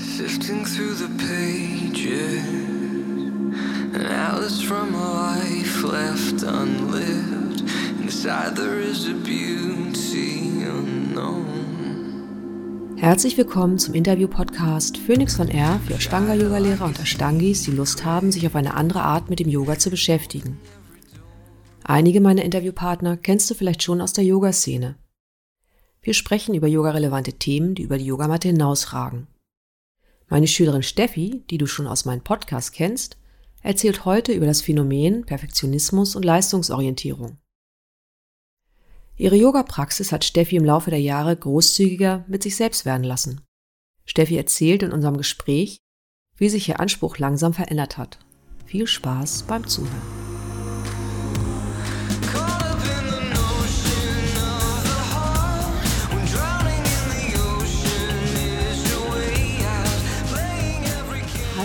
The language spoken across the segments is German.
Sifting through the pages, atlas from a life left unlived. Inside there is a beauty unknown. Herzlich willkommen zum Interview-Podcast Phoenix von R für Ashtanga-Yoga-Lehrer und Ashtangis, die Lust haben, sich auf eine andere Art mit dem Yoga zu beschäftigen. Einige meiner Interviewpartner kennst du vielleicht schon aus der Yoga-Szene. Wir sprechen über yogarelevante Themen, die über die Yogamatte hinausragen. Meine Schülerin Steffi, die du schon aus meinem Podcast kennst, erzählt heute über das Phänomen Perfektionismus und Leistungsorientierung. Ihre Yoga-Praxis hat Steffi im Laufe der Jahre großzügiger mit sich selbst werden lassen. Steffi erzählt in unserem Gespräch, wie sich ihr Anspruch langsam verändert hat. Viel Spaß beim Zuhören.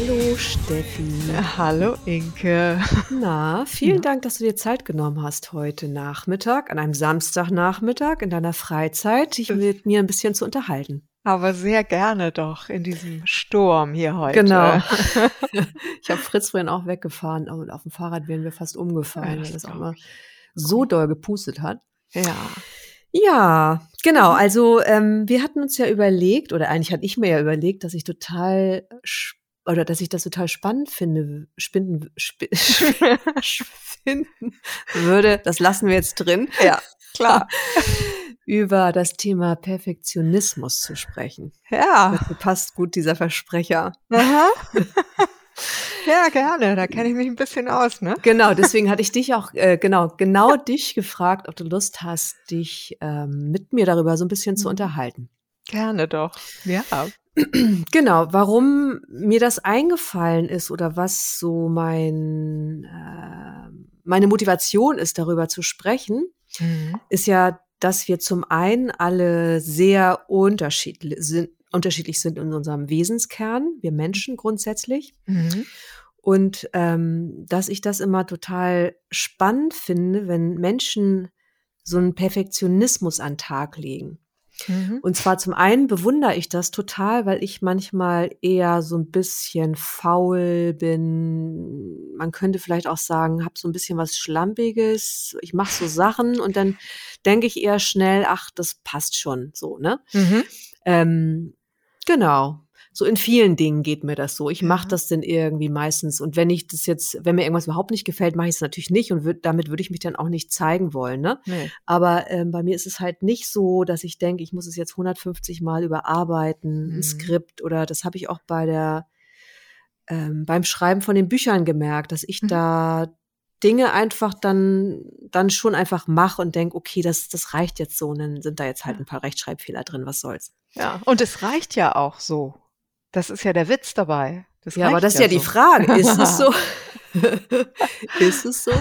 Hallo Steffi. Hallo Inke. Na, vielen Dank, dass du dir Zeit genommen hast heute Nachmittag, an einem Samstagnachmittag in deiner Freizeit, dich mit mir ein bisschen zu unterhalten. Aber sehr gerne doch in diesem Sturm hier heute. Genau. ich habe Fritz vorhin auch weggefahren und auf dem Fahrrad wären wir fast umgefallen, Ja, weil das das auch mal so doll gepustet hat. Ja. Ja, genau. Also ähm, wir hatten uns ja überlegt, oder eigentlich hatte ich mir ja überlegt, dass ich total sch- oder dass ich das total spannend finde, spinnen, sp finden würde. Das lassen wir jetzt drin. Ja, klar. über das Thema Perfektionismus zu sprechen. Ja. Dazu passt gut dieser Versprecher. Aha. Ja, gerne. Da kenne ich mich ein bisschen aus, ne? Genau, deswegen hatte ich dich auch, äh, genau, genau dich gefragt, ob du Lust hast, dich ähm, mit mir darüber so ein bisschen zu Mhm. unterhalten. Gerne doch. Ja. Genau, warum mir das eingefallen ist oder was so mein, äh, meine Motivation ist, darüber zu sprechen, Mhm. ist ja, dass wir zum einen alle sehr unterschiedlich sind, unterschiedlich sind in unserem Wesenskern, wir Menschen grundsätzlich. Mhm. Und ähm, dass ich das immer total spannend finde, wenn Menschen so einen Perfektionismus an Tag legen. Mhm. Und zwar zum einen bewundere ich das total, weil ich manchmal eher so ein bisschen faul bin. Man könnte vielleicht auch sagen, habe so ein bisschen was Schlampiges. Ich mache so Sachen und dann denke ich eher schnell, ach, das passt schon so, ne? Mhm. Ähm, genau. So in vielen Dingen geht mir das so. Ich mache das dann irgendwie meistens. Und wenn ich das jetzt, wenn mir irgendwas überhaupt nicht gefällt, mache ich es natürlich nicht und würd, damit würde ich mich dann auch nicht zeigen wollen. Ne? Nee. Aber ähm, bei mir ist es halt nicht so, dass ich denke, ich muss es jetzt 150 Mal überarbeiten, Mhm. ein Skript oder das habe ich auch bei der ähm, beim Schreiben von den Büchern gemerkt, dass ich Mhm. da Dinge einfach dann dann schon einfach mache und denke, okay, das das reicht jetzt so und dann sind da jetzt halt ein paar Rechtschreibfehler drin, was soll's. Ja. Und es reicht ja auch so. Das ist ja der Witz dabei. Das Ja, aber das ist ja die so. Frage. Ist es so? ist es so?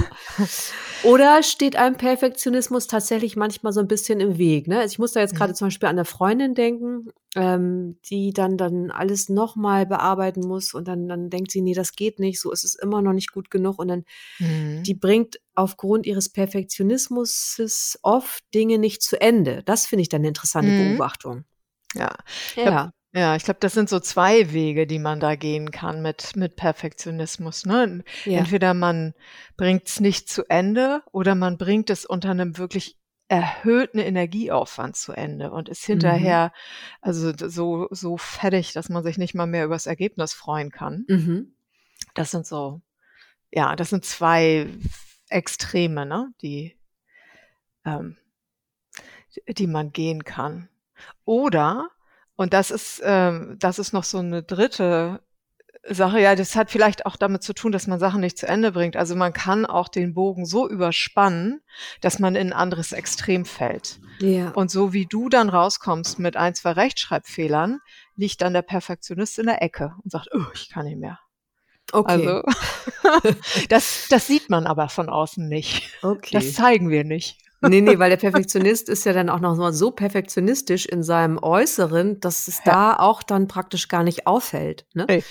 Oder steht einem Perfektionismus tatsächlich manchmal so ein bisschen im Weg? Ne? Also ich muss da jetzt gerade Mhm. zum Beispiel an eine Freundin denken, ähm, die dann dann alles nochmal bearbeiten muss und dann dann denkt sie, nee, das geht nicht, so ist es immer noch nicht gut genug und dann Mhm. die bringt aufgrund ihres Perfektionismus oft Dinge nicht zu Ende. Das finde ich dann eine interessante Mhm. Beobachtung. Ja. Ja. Ja, ich glaube, das sind so zwei Wege, die man da gehen kann mit, mit Perfektionismus. Ne? Ja. Entweder man bringt es nicht zu Ende oder man bringt es unter einem wirklich erhöhten Energieaufwand zu Ende und ist Mhm. hinterher also d- so, so fertig, dass man sich nicht mal mehr über das Ergebnis freuen kann. Mhm. Das sind so, ja, das sind zwei Extreme, ne? die, ähm, die man gehen kann. Oder, und das ist, ähm, das ist noch so eine dritte Sache, ja, das hat vielleicht auch damit zu tun, dass man Sachen nicht zu Ende bringt. Also man kann auch den Bogen so überspannen, dass man in ein anderes Extrem fällt. Ja. Und so wie du dann rauskommst mit ein, zwei Rechtschreibfehlern, liegt dann der Perfektionist in der Ecke und sagt, oh, ich kann nicht mehr. Okay. Also das, das sieht man aber von außen nicht. okay. Das zeigen wir nicht. Nee, nee, weil der Perfektionist ist ja dann auch noch mal so perfektionistisch in seinem Äußeren, dass es Ja. da auch dann praktisch gar nicht auffällt. Ne? Nee.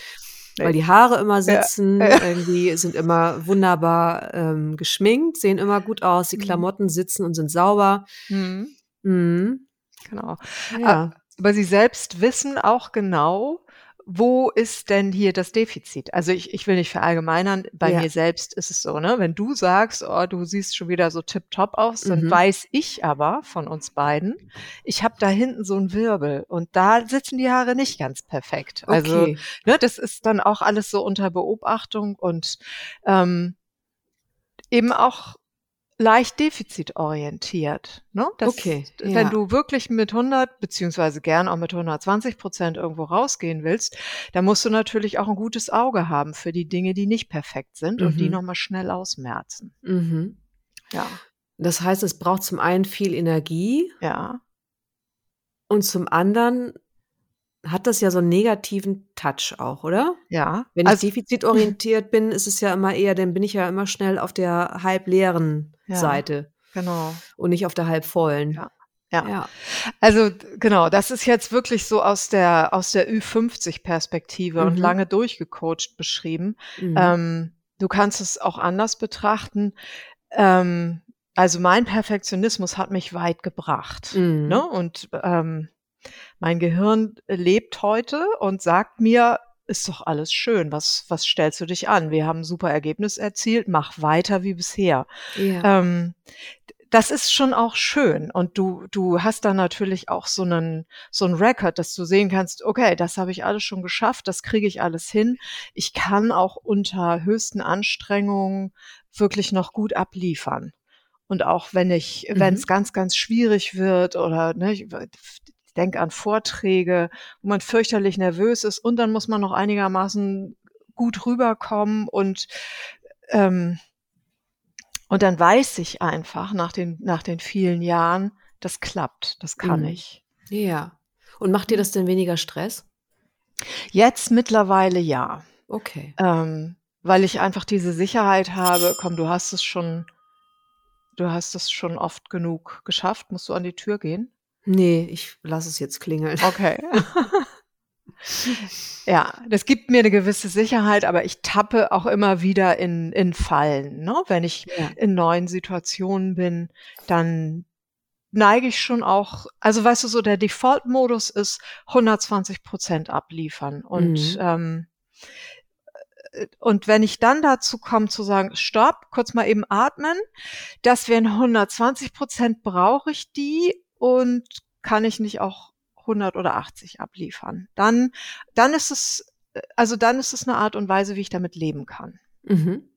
Weil die Haare immer sitzen, Ja. irgendwie sind immer wunderbar ähm, geschminkt, sehen immer gut aus, die Mhm. Klamotten sitzen und sind sauber. Mhm. Mhm. Genau. Ja. Aber sie selbst wissen auch genau, wo ist denn hier das Defizit? Also ich, ich will nicht verallgemeinern, bei Ja. mir selbst ist es so, ne? Wenn du sagst, oh, du siehst schon wieder so tipptopp aus, dann Mhm. weiß ich aber von uns beiden, ich habe da hinten so einen Wirbel und da sitzen die Haare nicht ganz perfekt. Also Okay. ne, das ist dann auch alles so unter Beobachtung und ähm, eben auch leicht defizitorientiert. Ne? Das, Okay, Wenn ja. du wirklich mit 100 beziehungsweise gern auch mit 120 Prozent irgendwo rausgehen willst, dann musst du natürlich auch ein gutes Auge haben für die Dinge, die nicht perfekt sind und die Mhm. nochmal schnell ausmerzen. Mhm. Ja, Das heißt, es braucht zum einen viel Energie ja, und zum anderen hat das ja so einen negativen Touch auch, oder? ja. Wenn ich Also, defizitorientiert bin, ist es ja immer eher, dann bin ich ja immer schnell auf der halb leeren Ja. Seite genau. und nicht auf der halb vollen. Ja. Ja. Ja. Also genau, das ist jetzt wirklich so aus der aus der Ü50-Perspektive und Mhm. lange durchgecoacht beschrieben. Mhm. Ähm, du kannst es auch anders betrachten. Ähm, also mein Perfektionismus hat mich weit gebracht. Mhm. Ne? Und ähm, mein Gehirn lebt heute und sagt mir, ist doch alles schön. Was, was stellst du dich an? Wir haben ein super Ergebnis erzielt. Mach weiter wie bisher. Ja. Ähm, das ist schon auch schön. Und du, du hast dann natürlich auch so einen, so einen Record, dass du sehen kannst, okay, das habe ich alles schon geschafft, das kriege ich alles hin. Ich kann auch unter höchsten Anstrengungen wirklich noch gut abliefern. Und auch wenn ich, Mhm. wenn es ganz, ganz schwierig wird oder ne, ich denke an Vorträge, wo man fürchterlich nervös ist und dann muss man noch einigermaßen gut rüberkommen und ähm, und dann weiß ich einfach nach den, nach den vielen Jahren, das klappt, das kann Mhm. ich. ja. Und macht dir das denn weniger Stress? Jetzt mittlerweile ja, Okay. ähm, weil ich einfach diese Sicherheit habe, komm, du hast es schon, du hast es schon oft genug geschafft, musst du an die Tür gehen? Nee, ich lasse es jetzt klingeln. Okay. Ja, das gibt mir eine gewisse Sicherheit, aber ich tappe auch immer wieder in in Fallen, ne? Wenn ich Ja. in neuen Situationen bin, dann neige ich schon auch also, weißt du, so der Default-Modus ist 120 Prozent abliefern und, Mhm. ähm, äh, und wenn ich dann dazu komme zu sagen: „Stopp, kurz mal eben atmen. Das wären 120 Prozent, brauche ich die und kann ich nicht auch 100 oder 80 abliefern?“ Dann dann ist es also, dann ist es 'ne Art und Weise, wie ich damit leben kann. Mhm.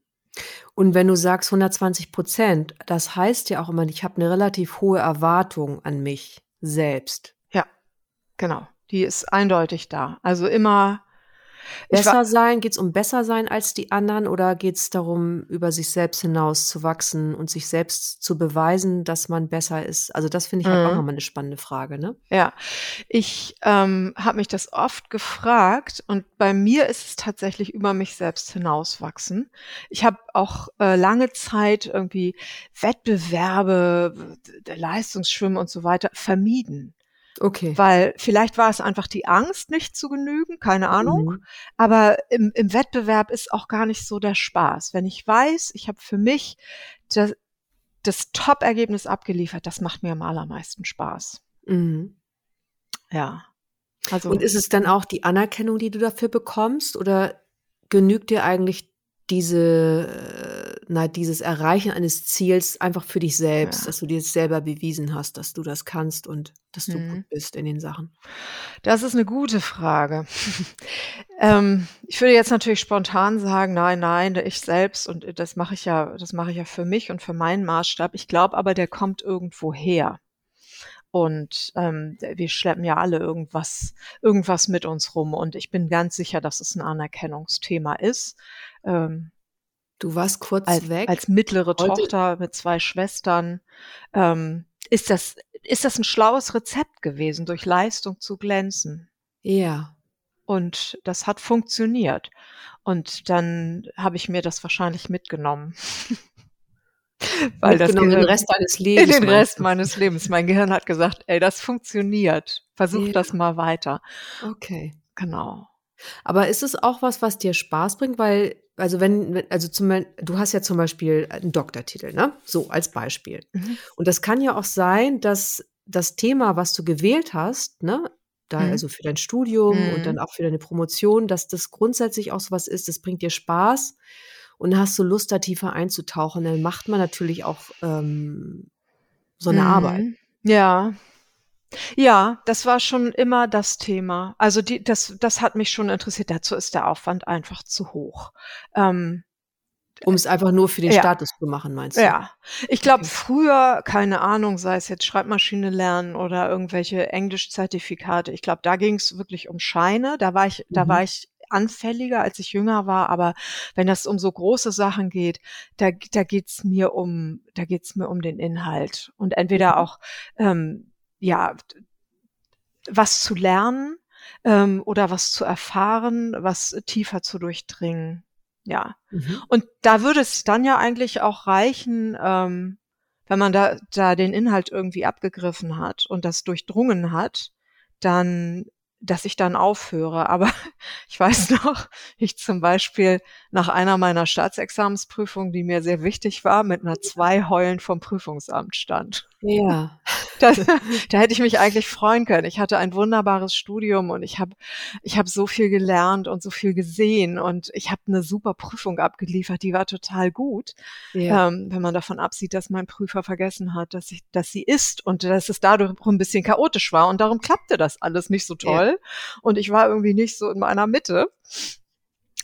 Und wenn du sagst 120 Prozent, das heißt ja auch immer, ich habe eine relativ hohe Erwartung an mich selbst. Ja, genau. Die ist eindeutig da. Also, immer Besser sein, geht's um besser sein als die anderen oder geht's darum, über sich selbst hinaus zu wachsen und sich selbst zu beweisen, dass man besser ist? Also, das finde ich halt auch Mhm. noch mal 'ne spannende Frage, ne? Ja, ich, ähm, habe mich das oft gefragt und bei mir ist es tatsächlich über mich selbst hinauswachsen. Ich habe auch, äh, lange Zeit irgendwie Wettbewerbe, Leistungsschwimmen und so weiter vermieden, Okay. weil vielleicht war es einfach die Angst, nicht zu genügen, keine Ahnung. Mhm. Aber im im Wettbewerb ist auch gar nicht so der Spaß. Wenn ich weiß, ich habe für mich das das Top-Ergebnis abgeliefert, das macht mir am allermeisten Spaß. Mhm. Ja. Also Und ist es dann auch die Anerkennung, die du dafür bekommst oder genügt dir eigentlich diese äh, na, dieses Erreichen eines Ziels einfach für dich selbst, Ja. dass du dir selber bewiesen hast, dass du das kannst und dass du Mhm. gut bist in den Sachen? Das ist 'ne gute Frage. Ähm, ich würde jetzt natürlich spontan sagen: „Nein, nein, ich selbst und das mache ich ja das mache ich ja für mich und für meinen Maßstab.“ Ich glaube aber, der kommt irgendwo her. Und, ähm, wir schleppen ja alle irgendwas irgendwas mit uns rum und ich bin ganz sicher, dass es 'n Anerkennungsthema ist. Ähm Du warst kurz als weg. als mittlere Heute Tochter mit 2 Schwestern, ähm, ist das ist das 'n schlaues Rezept gewesen, durch Leistung zu glänzen. Ja. Und das hat funktioniert. Und dann habe ich mir das wahrscheinlich mitgenommen. Weil das Mitgenommen in den Gehirn Rest deines in Lebens, den Rest meines Lebens. Mein Gehirn hat gesagt: „Ey, das funktioniert. Versuch Ja. das mal weiter.“ Okay. Genau. Aber ist es auch was, was dir Spaß bringt? Weil also, wenn also, zum du hast ja zum Beispiel 'n Doktortitel, ne? So als Beispiel. Mhm. Und das kann ja auch sein, dass das Thema, was du gewählt hast, ne, da Mhm. also für dein Studium und Mhm. dann auch für deine Promotion, dass das grundsätzlich auch so was ist, das bringt dir Spaß und hast du Lust, da tiefer einzutauchen. Dann macht man natürlich auch, ähm, so 'ne Arbeit. Mhm. Ja. Ja, das war schon immer das Thema. Also, die das das hat mich schon interessiert. Dazu ist der Aufwand einfach zu hoch. Ähm Um es einfach nur für den Ja. Status zu machen, meinst du? Ja. Ich glaube, Okay. früher, keine Ahnung, sei es jetzt Schreibmaschine lernen oder irgendwelche Englischzertifikate, ich glaube, da ging's wirklich um Scheine. Da war ich da war Mhm. ich anfälliger, als ich jünger war, aber wenn das um so große Sachen geht, da da geht's mir um da geht's mir um den Inhalt und entweder Mhm. auch, ähm, ja, was zu lernen, ähm, oder was zu erfahren, was tiefer zu durchdringen. Ja. Mhm. Und da würde es dann ja eigentlich auch reichen, ähm, wenn man da da den Inhalt irgendwie abgegriffen hat und das durchdrungen hat, dann dass ich dann aufhöre. Aber ich weiß noch, ich zum Beispiel nach einer meiner Staatsexamensprüfungen, die mir sehr wichtig war, mit 'ner 2 heulend vorm Prüfungsamt stand. Ja. Das da hätte ich mich eigentlich freuen können. Ich hatte ein wunderbares Studium und ich habe ich habe so viel gelernt und so viel gesehen und ich habe 'ne super Prüfung abgeliefert, die war total gut. Ja. Ähm, wenn man davon absieht, dass mein Prüfer vergessen hat, dass ich dass sie ist und dass es dadurch auch 'n bisschen chaotisch war und darum klappte das alles nicht so Ja. toll und ich war irgendwie nicht so in meiner Mitte.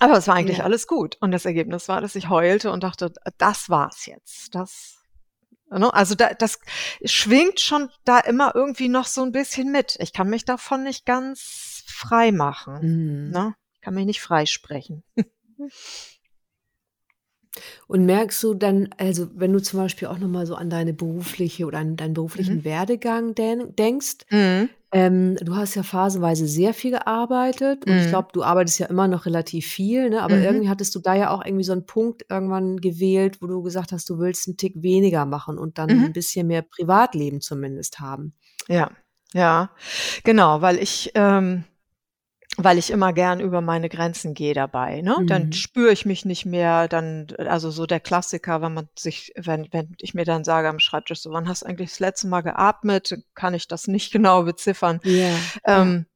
Aber es war eigentlich Ja. alles gut und das Ergebnis war, dass ich heulte und dachte: „Das war's jetzt. Das“ ne? Also, da das schwingt schon da immer irgendwie noch so 'n bisschen mit. Ich kann mich davon nicht ganz frei machen, Mhm. ne? Ich kann mich nicht freisprechen. Und merkst du dann also, wenn du zum Beispiel auch noch mal so an deine berufliche oder an deinen beruflichen Mhm. Werdegang den denkst, Mhm. Ähm, du hast ja phasenweise sehr viel gearbeitet und ich Mhm. glaube, du arbeitest ja immer noch relativ viel, ne? Aber Mhm. irgendwie hattest du da ja auch irgendwie so 'n Punkt irgendwann gewählt, wo du gesagt hast, du willst 'n Tick weniger machen und dann Mhm. 'n bisschen mehr Privatleben zumindest haben. Ja, ja, genau, weil ich ähm, weil ich immer gern über meine Grenzen gehe dabei, ne? Dann Mhm. spüre ich mich nicht mehr, dann also, so der Klassiker, wenn man sich wenn wenn ich mir dann sage am Schreibtisch so: „Wann hast du eigentlich das letzte Mal geatmet?“ Kann ich das nicht genau beziffern. Ja. Ähm,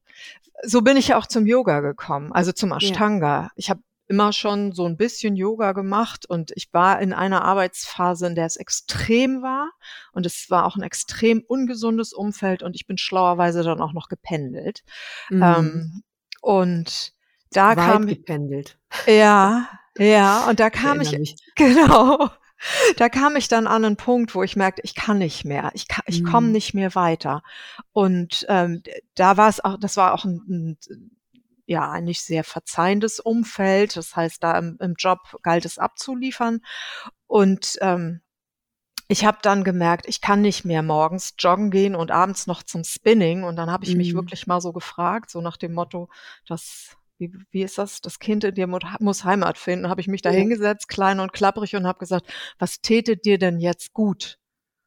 so bin ich ja auch zum Yoga gekommen, also, zum. Ashtanga. Ich habe immer schon so 'n bisschen Yoga gemacht und ich war in einer Arbeitsphase, in der es extrem war und es war auch 'n extrem ungesundes Umfeld und ich bin schlauerweise dann auch noch gependelt. Mhm. Ähm, und da Weit kam gependelt. ja, ja, und da Ich kam ich mich. genau. Da kam ich dann an 'nen Punkt, wo ich merkte, ich kann nicht mehr. Ich ich komme Mhm. nicht mehr weiter. Und, ähm, da war's auch das war auch 'n 'n ja, ein nicht sehr verzeihendes Umfeld. Das heißt, da im im Job galt es abzuliefern. Und, ähm, ich habe dann gemerkt, ich kann nicht mehr morgens joggen gehen und abends noch zum Spinning. Und dann habe ich mich Mhm. wirklich mal so gefragt, so nach dem Motto, das wie wie ist das? Das Kind in dir muss Heimat finden. Habe ich mich da hingesetzt, klein und klapprig und habe gesagt: „Was täte dir denn jetzt gut?“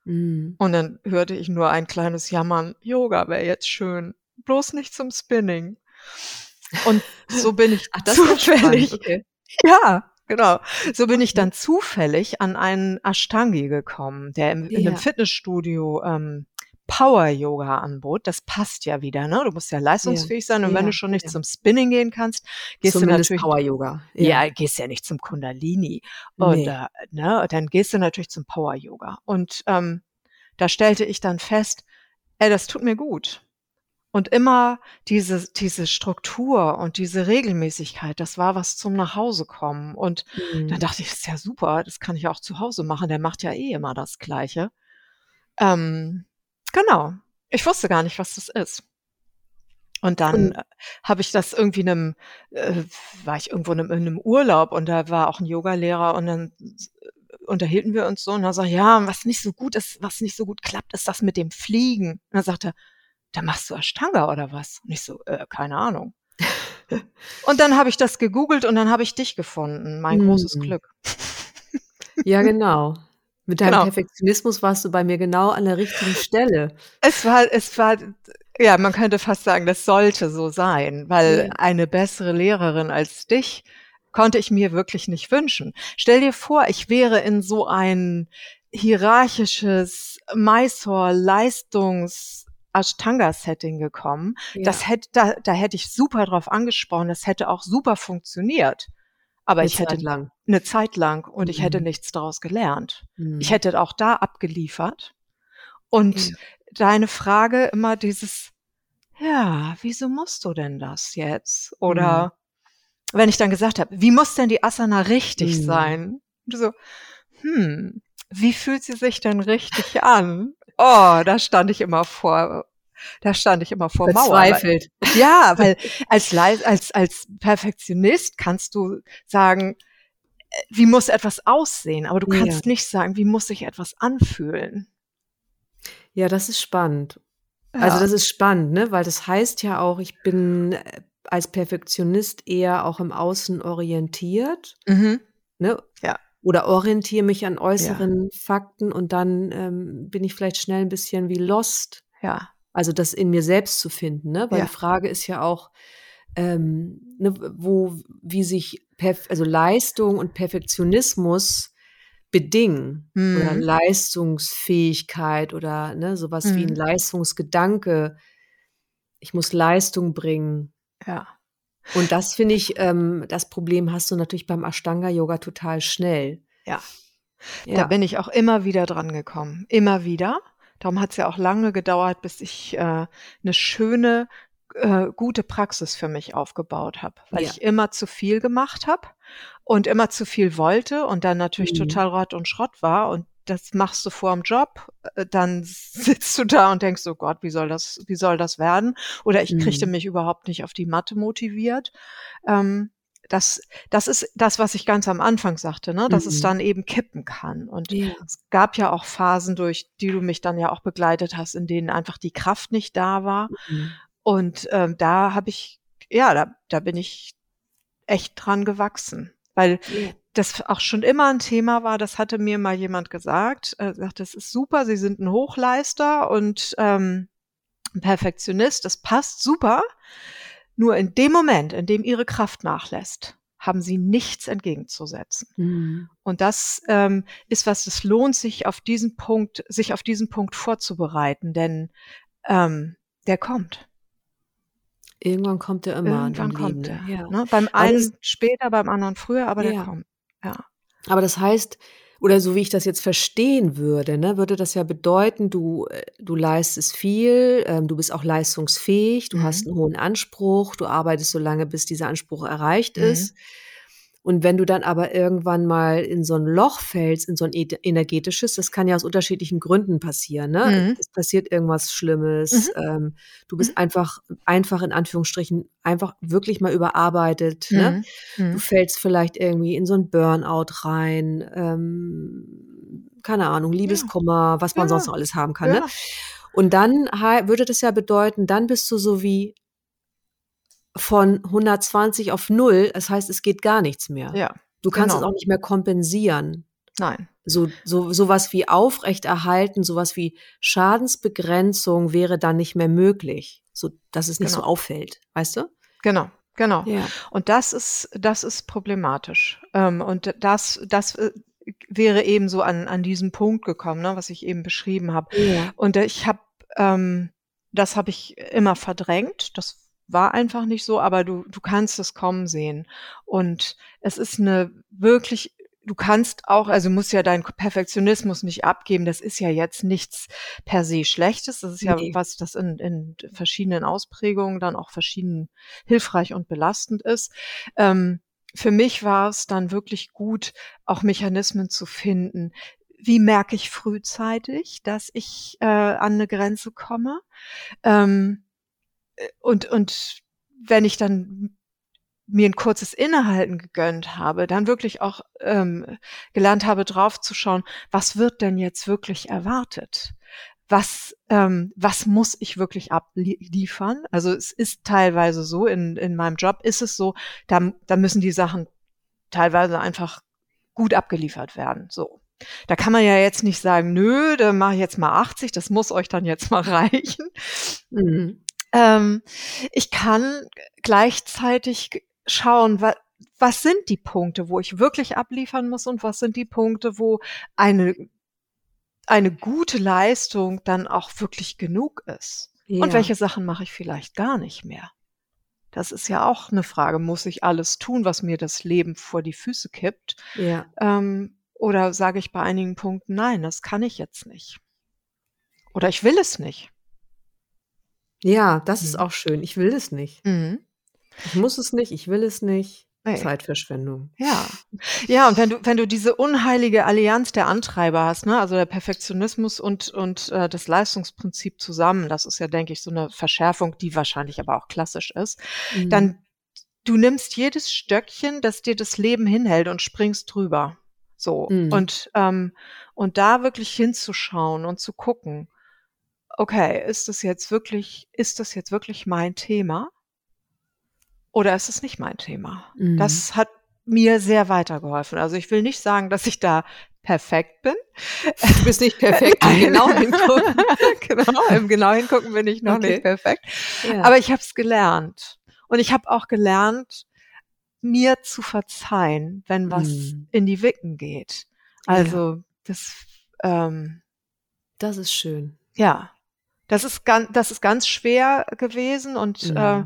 Mhm. Und dann hörte ich nur ein kleines Jammern: „Yoga wäre jetzt schön, bloß nicht zum Spinning.“ Und so bin ich Ach, zufällig okay. ja, genau. So bin ich Okay. dann zufällig an einen Ashtangi gekommen, der im in 'nem Ja. Fitnessstudio, ähm, Power-Yoga anbot. Das passt ja wieder, ne? Du musst ja Ja, leistungsfähig sein und wenn ja, du schon nicht ja. zum Spinning gehen kannst, gehst du Zumindest natürlich Power-Yoga, ja, ja. gehst ja nicht zum Kundalini. Und, Ne. äh, ne, dann gehst du natürlich zum Power-Yoga. Und, ähm, da stellte ich dann fest: „Ey, das tut mir gut.“ Und immer diese diese Struktur und diese Regelmäßigkeit, das war was zum Nachhausekommen. Und dann Mhm. dachte ich: „Das ist ja super, das kann ich auch zu Hause machen. Der macht ja eh immer das Gleiche.“ Ähm, genau. Ich wusste gar nicht, was das ist. Und dann, äh, habe ich das irgendwie 'nem äh, war ich irgendwo in 'nem in 'nem Urlaub und da war auch 'n Yogalehrer und dann s unterhielten wir uns so und er sagt: „Ja, was nicht so gut ist was nicht so gut klappt, ist das mit dem Fliegen.“ Und dann er: „Da machst du Ashtanga oder was?“ Und ich so: „Äh, keine Ahnung.“ Und dann habe ich das gegoogelt und dann habe ich dich gefunden, mein großes Mhm. Glück. Ja, genau. Mit deinem Genau. Perfektionismus warst du bei mir genau an der richtigen Stelle. Es war es war ja, man könnte fast sagen, das sollte so sein, weil Ja. eine bessere Lehrerin als dich konnte ich mir wirklich nicht wünschen. Stell dir vor, ich wäre in so ein hierarchisches Mysore-Leistungs Ashtanga-Setting gekommen. Ja. Das hätte, da, da hätte ich super drauf angesprochen, das hätte auch super funktioniert. Aber Eine ich hätte Zeit lang. eine Zeit lang und ich hätte Mhm. nichts daraus gelernt. Mhm. Ich hätte auch da abgeliefert. Und Ja. deine Frage immer dieses, ja, wieso musst du denn das jetzt? Oder Mhm. wenn ich dann gesagt habe, wie muss denn die Asana richtig Mhm. sein? Und so, hm, wie fühlt sie sich denn richtig an? Oh, da stand ich immer vor, da stand ich immer vor Mauer. Verzweifelt. Ja, weil als, als, als Perfektionist kannst du sagen, äh, wie muss etwas aussehen, aber du Ja. kannst nicht sagen, wie muss sich etwas anfühlen. Ja, das ist spannend. Ja. Also das ist spannend, ne? Weil das heißt ja auch, ich bin äh, als Perfektionist eher auch im Außen orientiert, mhm. ne? Ja. Oder orientiere mich an äußeren Fakten und dann ähm, bin ich vielleicht schnell ein bisschen wie lost. ja, Also das in mir selbst zu finden, ne? Weil Ja. die Frage ist ja auch, ähm, ne, wo, wie sich Perf also Leistung und Perfektionismus bedingen oder Mhm. Leistungsfähigkeit oder ne, sowas wie ein Mhm. Leistungsgedanke. Ich muss Leistung bringen. ja, Und das finde ich, ähm, das Problem hast du natürlich beim Ashtanga-Yoga total schnell. ja. Da Ja. bin ich auch immer wieder dran gekommen. Immer wieder. Darum hat es ja auch lange gedauert, bis ich äh, eine schöne, äh, gute Praxis für mich aufgebaut habe, weil Ja. ich immer zu viel gemacht habe und immer zu viel wollte und dann natürlich Mhm. total Rott und Schrott war und das machst du vor dem Job, äh, dann sitzt du da und denkst, oh Gott, wie soll das, wie soll das werden? Oder ich kriegte Mhm. mich überhaupt nicht auf die Matte motiviert. Ähm, das, das ist das, was ich ganz am Anfang sagte, ne? dass es Mhm. dann eben kippen kann. Und Ja. es gab ja auch Phasen, durch die du mich dann ja auch begleitet hast, in denen einfach die Kraft nicht da war. Mhm. Und ähm, da habe ich, ja, da, da bin ich echt dran gewachsen. Weil Ja. Das auch schon immer ein Thema war, das hatte mir mal jemand gesagt, er sagt, das ist super, Sie sind ein Hochleister und ähm, ein Perfektionist, das passt super. Nur in dem Moment, in dem Ihre Kraft nachlässt, haben Sie nichts entgegenzusetzen. Mhm. Und das ähm, ist was, es lohnt sich auf diesen Punkt, sich auf diesen Punkt vorzubereiten, denn ähm, der kommt. Irgendwann kommt er immer. Irgendwann kommt er. Ja. Ne? Beim einen später, beim anderen früher, aber der Ja. kommt. Ja. Aber das heißt, oder so wie ich das jetzt verstehen würde, ne, würde das ja bedeuten, du, äh, du leistest viel, ähm, du bist auch leistungsfähig, du Mhm. hast einen hohen Anspruch, du arbeitest so lange, bis dieser Anspruch erreicht Mhm. ist. Und wenn du dann aber irgendwann mal in so ein Loch fällst, in so ein energetisches, das kann ja aus unterschiedlichen Gründen passieren. Ne? Mhm. Es passiert irgendwas Schlimmes. Ähm, du bist einfach, einfach in Anführungsstrichen, einfach wirklich mal überarbeitet. Ne? Mhm. Du Mhm. fällst vielleicht irgendwie in so ein Burnout rein, ähm, keine Ahnung, Liebeskummer, was man Ja. sonst noch alles haben kann. Ne? Ja. Und dann würde das ja bedeuten, dann bist du so wie von 120 auf null. Das heißt, es geht gar nichts mehr. ja, Du kannst genau. es auch nicht mehr kompensieren. nein. So, so, sowas wie Aufrechterhalten, sowas wie Schadensbegrenzung wäre dann nicht mehr möglich, so dass es nicht so Genau. auffällt, weißt du? Genau, genau. Ja. Und das ist, das ist problematisch. Ähm, und das, das äh, wäre eben so an, an diesen Punkt gekommen, ne, was ich eben beschrieben habe. Ja. Und äh, ich habe, ähm, das habe ich immer verdrängt. Das war einfach nicht so, aber du, du kannst es kommen sehen. Und es ist eine wirklich, du kannst auch, also musst ja deinen Perfektionismus nicht abgeben. Das ist ja jetzt nichts per se Schlechtes. Das ist ja Nee. was, das in, in verschiedenen Ausprägungen dann auch verschieden hilfreich und belastend ist. Ähm, für mich war es dann wirklich gut, auch Mechanismen zu finden. Wie merke ich frühzeitig, dass ich äh, an eine Grenze komme? Ähm, äh, und, und wenn ich dann mir ein kurzes Innehalten gegönnt habe, dann wirklich auch ähm, gelernt habe, draufzuschauen, was wird denn jetzt wirklich erwartet? Was, ähm, was muss ich wirklich abliefern? Also es ist teilweise so, in, in meinem Job ist es so, da, da müssen die Sachen teilweise einfach gut abgeliefert werden. So. Da kann man ja jetzt nicht sagen, nö, da mache ich jetzt mal 80, das muss euch dann jetzt mal reichen. Mhm. Ähm, ich kann gleichzeitig schauen, wa was sind die Punkte, wo ich wirklich abliefern muss und was sind die Punkte, wo eine, eine gute Leistung dann auch wirklich genug ist. Und Ja. welche Sachen mache ich vielleicht gar nicht mehr? Das ist ja auch eine Frage. Muss ich alles tun, was mir das Leben vor die Füße kippt? Ja. Ähm, oder sage ich bei einigen Punkten, nein, das kann ich jetzt nicht. Oder ich will es nicht. Ja, das ist Mhm. auch schön. Ich will es nicht. Mhm. Ich muss es nicht, ich will es nicht. Nee. Zeitverschwendung. Ja. Ja, und wenn du, wenn du diese unheilige Allianz der Antreiber hast, ne, also der Perfektionismus und, und äh, das Leistungsprinzip zusammen, das ist ja, denke ich, so eine Verschärfung, die wahrscheinlich aber auch klassisch ist, Mhm. dann du nimmst jedes Stöckchen, das dir das Leben hinhält und springst drüber. So. Mhm. Und, ähm, und da wirklich hinzuschauen und zu gucken, okay, ist das jetzt wirklich, ist das jetzt wirklich mein Thema? Oder ist es nicht mein Thema? Mhm. Das hat mir sehr weitergeholfen. Also ich will nicht sagen, dass ich da perfekt bin. Du bist nicht perfekt. Nein. genau hingucken. genau, im genau hingucken bin ich noch Okay. nicht perfekt. Ja. Aber ich habe es gelernt. Und ich habe auch gelernt, mir zu verzeihen, wenn was Mhm. in die Wicken geht. Also das, ähm, das ist schön. ja, das ist ganz, das ist ganz schwer gewesen und Ja. äh,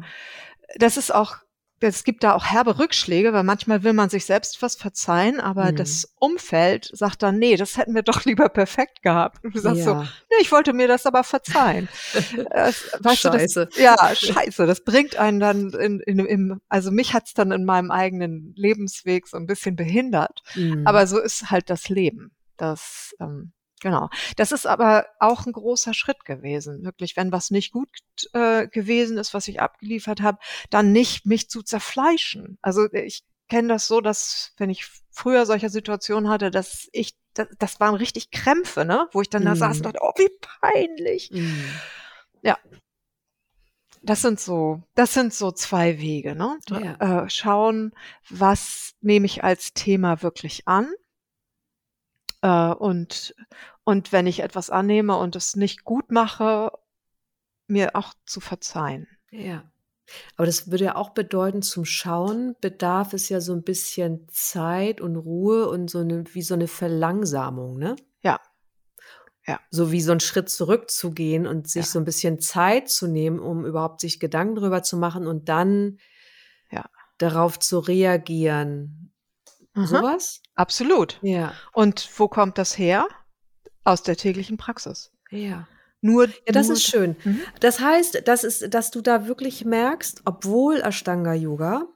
das ist auch, es gibt da auch herbe Rückschläge, weil manchmal will man sich selbst was verzeihen, aber Mhm. das Umfeld sagt dann, nee, das hätten wir doch lieber perfekt gehabt. Und du sagst so, ja. nee, ich wollte mir das aber verzeihen. äh, weißt Scheiße. Du, das, ja, scheiße. Das bringt einen dann in, in, im, also mich hat's dann in meinem eigenen Lebensweg so ein bisschen behindert. Mhm. Aber so ist halt das Leben. Das, ähm, genau. Das ist aber auch ein großer Schritt gewesen. Wirklich, wenn was nicht gut äh, gewesen ist, was ich abgeliefert habe, dann nicht mich zu zerfleischen. Also ich kenne das so, dass wenn ich früher solche Situationen hatte, dass ich, das, das waren richtig Krämpfe, ne? Wo ich dann da Mhm. saß und dachte, oh, wie peinlich. Mhm. Das sind so, das sind so zwei Wege, ne? Ja. Äh, schauen, was nehme ich als Thema wirklich an? Äh, und, und wenn ich etwas annehme und es nicht gut mache, mir auch zu verzeihen. Ja. Aber das würde ja auch bedeuten, zum Schauen bedarf es ja so ein bisschen Zeit und Ruhe und so eine, wie so eine Verlangsamung, ne? Ja. Ja. So wie so einen Schritt zurückzugehen und sich Ja. so ein bisschen Zeit zu nehmen, um überhaupt sich Gedanken drüber zu machen und dann Ja. darauf zu reagieren. Aha. Sowas? Absolut. Ja. Und wo kommt das her? Aus der täglichen Praxis. Ja. Nur, Ja, das nur ist schön. Mhm. Das heißt, das ist, dass du da wirklich merkst, obwohl Ashtanga Yoga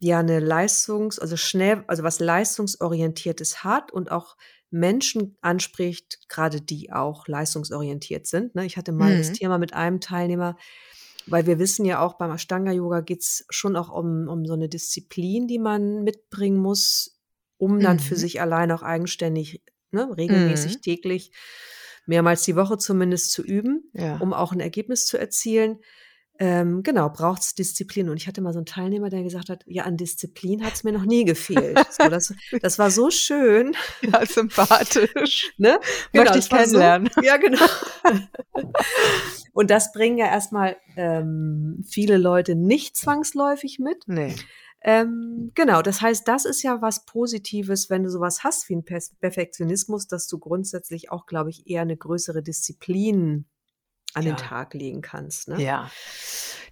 ja eine Leistungs-, also schnell, also was leistungsorientiertes hat und auch Menschen anspricht, gerade die auch leistungsorientiert sind. Ne? Ich hatte mal das Mhm. Thema mit einem Teilnehmer, weil wir wissen ja auch beim Ashtanga Yoga geht's schon auch um, um so eine Disziplin, die man mitbringen muss, um dann für Mhm. sich allein auch eigenständig, ne, regelmäßig Mhm. täglich, mehrmals die Woche zumindest zu üben Ja. um auch ein Ergebnis zu erzielen. Ähm, genau, braucht es Disziplin. Und ich hatte mal so einen Teilnehmer, der gesagt hat, ja, an Disziplin hat es mir noch nie gefehlt. So, das, das war so schön. ja, sympathisch. Ne? Möchte das ich kennenlernen. So, ja, genau. Und das bringen ja erstmal ähm, viele Leute nicht zwangsläufig mit. Nee. Ähm, genau, das heißt, das ist ja was Positives, wenn du sowas hast wie ein Per- Perfektionismus, dass du grundsätzlich auch, glaube ich, eher eine größere Disziplin an Ja. den Tag legen kannst. Ne? Ja.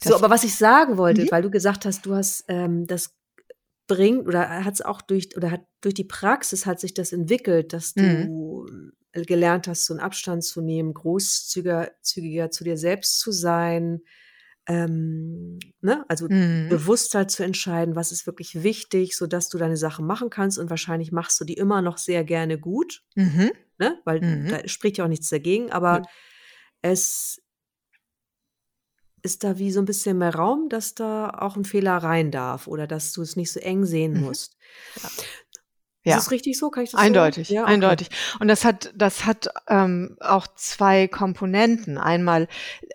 So, Das- aber was ich sagen wollte, Mhm. weil du gesagt hast, du hast ähm, das bringt oder hat es auch durch oder hat durch die Praxis hat sich das entwickelt, dass du äh, gelernt hast, so einen Abstand zu nehmen, großzügiger zügiger zu dir selbst zu sein, ähm, ne? also Mhm. bewusster zu entscheiden, was ist wirklich wichtig, so dass du deine Sachen machen kannst und wahrscheinlich machst du die immer noch sehr gerne gut, Mhm. ne? weil Mhm. da spricht ja auch nichts dagegen, aber Nö. es ist da wie so ein bisschen mehr Raum, dass da auch ein Fehler rein darf oder dass du es nicht so eng sehen Mhm. musst. Ja. Ist es richtig so? Kann ich das? Eindeutig, Ja, okay. eindeutig. Und das hat, das hat ähm, auch zwei Komponenten. Einmal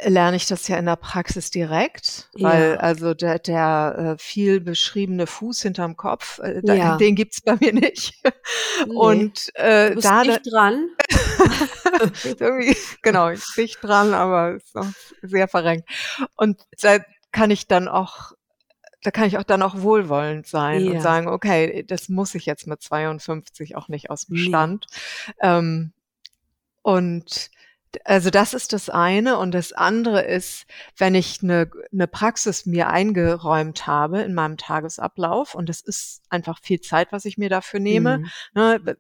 lerne ich das ja in der Praxis direkt, weil Ja. also der, der äh, viel beschriebene Fuß hinterm Kopf, äh, da, Ja. den gibt's bei mir nicht. Nee. Und äh, Du bist da nicht dran. genau, dicht dran, aber ist noch sehr verrenkt. Und da kann ich dann auch, da kann ich auch dann auch wohlwollend sein Ja. und sagen, okay, das muss ich jetzt mit 52 auch nicht aus dem. Stand. Ähm, und Also das ist das eine und das andere ist, wenn ich eine, eine Praxis mir eingeräumt habe in meinem Tagesablauf und das ist einfach viel Zeit, was ich mir dafür nehme, Mhm. ne,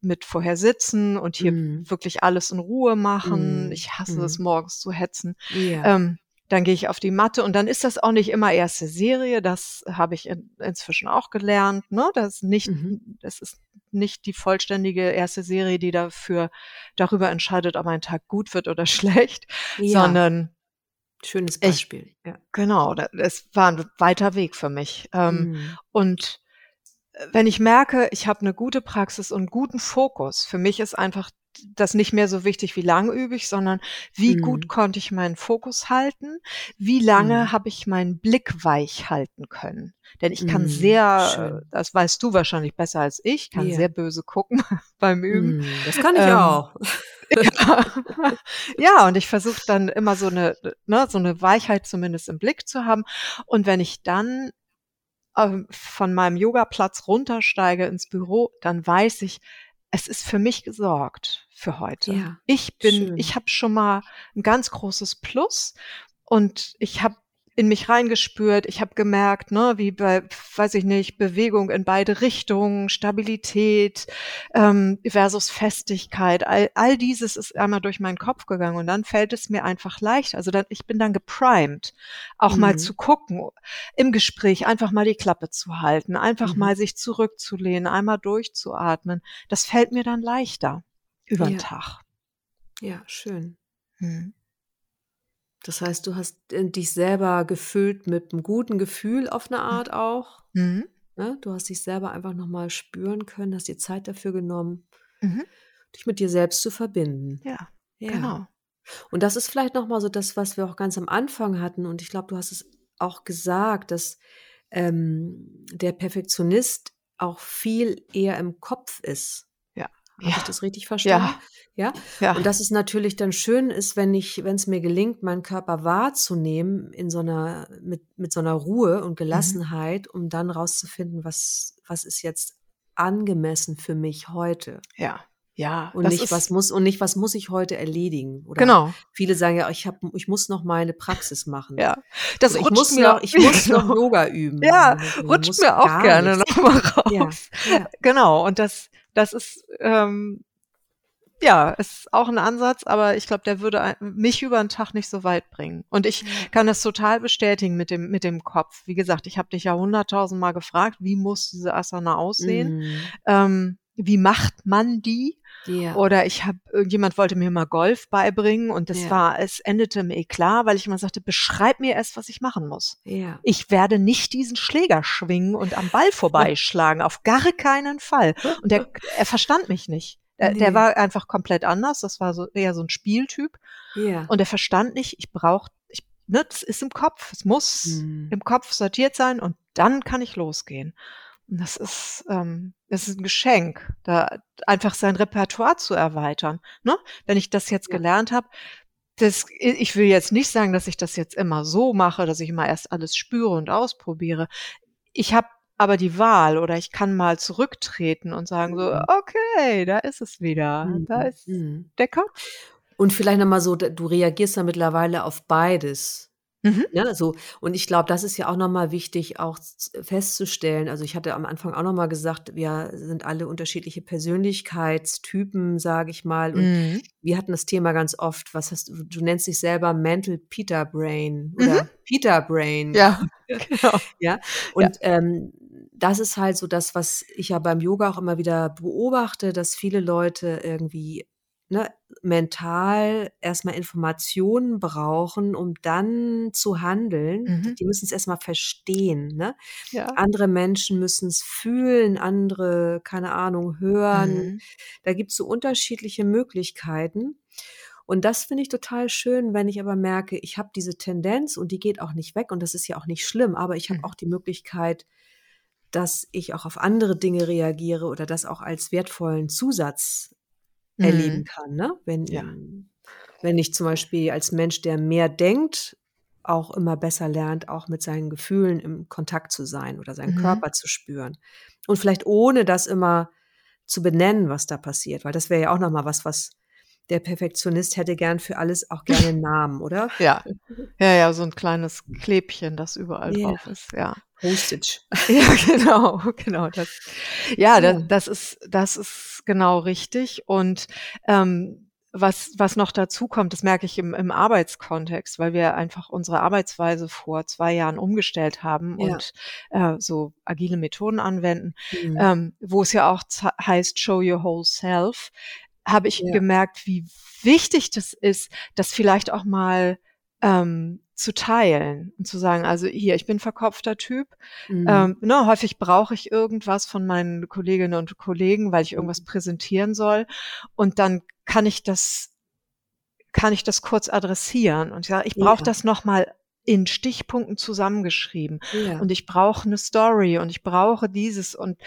mit vorher sitzen und hier Mhm. wirklich alles in Ruhe machen. Mhm. Ich hasse es Mhm. morgens zu hetzen. Ja. Ähm, dann gehe ich auf die Matte und dann ist das auch nicht immer erste Serie. Das habe ich in, inzwischen auch gelernt. Ne? Das ist nicht, Mhm. das ist nicht die vollständige erste Serie, die dafür darüber entscheidet, ob ein Tag gut wird oder schlecht, ja. sondern Schönes ich Beispiel. Ja. genau, es war ein weiter Weg für mich. Ähm, Mhm. und äh, wenn ich merke, ich habe eine gute Praxis und guten Fokus, für mich ist einfach das nicht mehr so wichtig, wie lange übe ich, sondern wie gut Mhm. konnte ich meinen Fokus halten, wie lange Mhm. habe ich meinen Blick weich halten können. Denn ich kann Mhm. sehr, Schön. das weißt du wahrscheinlich besser als ich, kann Ja. sehr böse gucken beim Üben. Mhm. Das kann ich Ähm, auch. ja. ja, und ich versuche dann immer so eine, ne, so eine Weichheit zumindest im Blick zu haben. Und wenn ich dann ähm, von meinem Yogaplatz runtersteige ins Büro, dann weiß ich, es ist für mich gesorgt für heute. Ja, Ich bin, schön. ich habe schon mal ein ganz großes Plus und ich habe in mich reingespürt. Ich habe gemerkt, ne, wie bei, weiß ich nicht, Bewegung in beide Richtungen, Stabilität ähm, versus Festigkeit. All, all dieses ist einmal durch meinen Kopf gegangen und dann fällt es mir einfach leicht. Also dann, ich bin dann geprimed, auch mal Mhm. zu gucken, im Gespräch einfach mal die Klappe zu halten, einfach Mhm. mal sich zurückzulehnen, einmal durchzuatmen. Das fällt mir dann leichter über den Ja. Tag. Ja, schön. Hm. Das heißt, du hast äh, dich selber gefüllt mit einem guten Gefühl auf eine Art auch. Mhm. Ne? Du hast dich selber einfach nochmal spüren können, hast dir Zeit dafür genommen, Mhm. dich mit dir selbst zu verbinden. Ja, Ja. genau. Und das ist vielleicht nochmal so das, was wir auch ganz am Anfang hatten. Und ich glaube, du hast es auch gesagt, dass ähm, der Perfektionist auch viel eher im Kopf ist. Ja. Habe ich das richtig verstanden? Ja. Ja. Ja. Und dass es natürlich dann schön ist, wenn ich, wenn es mir gelingt, meinen Körper wahrzunehmen in so einer, mit, mit so einer Ruhe Mhm. und Gelassenheit, um dann rauszufinden, was, was ist jetzt angemessen für mich heute. Ja. Ja. Und nicht, was muss, und nicht, was muss ich heute erledigen? Oder genau. viele sagen ja, ich hab, ich muss noch meine Praxis machen. Ja. Das ich rutscht muss mir noch, ich muss noch genau. Yoga üben. Ja, rutscht mir auch gerne nichts. noch mal Ja, raus. ja. Genau. Und das, das ist, ähm, ja, ist auch ein Ansatz, aber ich glaube, der würde mich über den Tag nicht so weit bringen. Und ich kann das total bestätigen mit dem, mit dem Kopf. Wie gesagt, ich habe dich ja hunderttausendmal gefragt, wie muss diese Asana aussehen? Mhm. Ähm, wie macht man die? Ja. Oder ich habe, irgendjemand wollte mir mal Golf beibringen und das Ja. war, es endete im Eklat, weil ich immer sagte, beschreib mir erst, was ich machen muss. ja. Ich werde nicht diesen Schläger schwingen und am Ball vorbeischlagen, auf gar keinen Fall. Und der, er verstand mich nicht. Der, der Nee. war einfach komplett anders. Das war so eher so ein Spieltyp. Und er verstand nicht, ich brauche, ich, ne, das ist im Kopf. Es muss Mhm. im Kopf sortiert sein und dann kann ich losgehen. Und das ist, ähm, das ist ein Geschenk, da einfach sein Repertoire zu erweitern. Ne? Wenn ich das jetzt Ja. gelernt habe, das, ich will jetzt nicht sagen, dass ich das jetzt immer so mache, dass ich immer erst alles spüre und ausprobiere. Ich habe aber die Wahl oder ich kann mal zurücktreten und sagen so, Mhm. okay, da ist es wieder. Da Mhm. ist Mhm. der Kopf. Und vielleicht nochmal so, da- du reagierst ja mittlerweile auf beides. Mhm. Ne, so. Und ich glaube, das ist ja auch nochmal wichtig, auch festzustellen. Also ich hatte am Anfang auch nochmal gesagt, wir sind alle unterschiedliche Persönlichkeitstypen, sage ich mal. Und Mhm. wir hatten das Thema ganz oft, was hast du, du nennst dich selber Mental Peter Brain oder Peter Brain. Mhm. Ja, genau. Ja. Und ähm, das ist halt so das, was ich ja beim Yoga auch immer wieder beobachte, dass viele Leute irgendwie ne, mental erstmal Informationen brauchen, um dann zu handeln. Mhm. Die müssen es erstmal verstehen. Ne? Ja. Andere Menschen müssen es fühlen, andere, keine Ahnung, hören. Mhm. Da gibt es so unterschiedliche Möglichkeiten. Und das finde ich total schön, wenn ich aber merke, ich habe diese Tendenz und die geht auch nicht weg und das ist ja auch nicht schlimm, aber ich habe Mhm. auch die Möglichkeit, dass ich auch auf andere Dinge reagiere oder das auch als wertvollen Zusatz erleben Mhm. kann. Ne? Wenn, Ja. wenn ich zum Beispiel als Mensch, der mehr denkt, auch immer besser lernt, auch mit seinen Gefühlen im Kontakt zu sein oder seinen Mhm. Körper zu spüren. Und vielleicht ohne das immer zu benennen, was da passiert, weil das wäre ja auch nochmal was, was der Perfektionist hätte gern für alles auch gerne einen Namen, oder? Ja. Ja, ja, so ein kleines Klebchen, das überall Ja. drauf ist, ja. Postage. Ja, genau, genau. Das, ja, das, das ist, das ist genau richtig. Und ähm, was, was noch dazu kommt, das merke ich im, im Arbeitskontext, weil wir einfach unsere Arbeitsweise vor zwei Jahren umgestellt haben Ja. und äh, so agile Methoden anwenden, Mhm. ähm, wo es ja auch heißt, show your whole self, habe ich Ja. gemerkt, wie wichtig das ist, das vielleicht auch mal ähm, zu teilen und zu sagen, also hier, ich bin verkopfter Typ, Mhm. ähm, ne, häufig brauche ich irgendwas von meinen Kolleginnen und Kollegen, weil ich irgendwas Mhm. präsentieren soll. Und dann kann ich das, kann ich das kurz adressieren und sagen, ich brauche Ja. das nochmal in Stichpunkten zusammengeschrieben. ja. Und ich brauche eine Story und ich brauche dieses und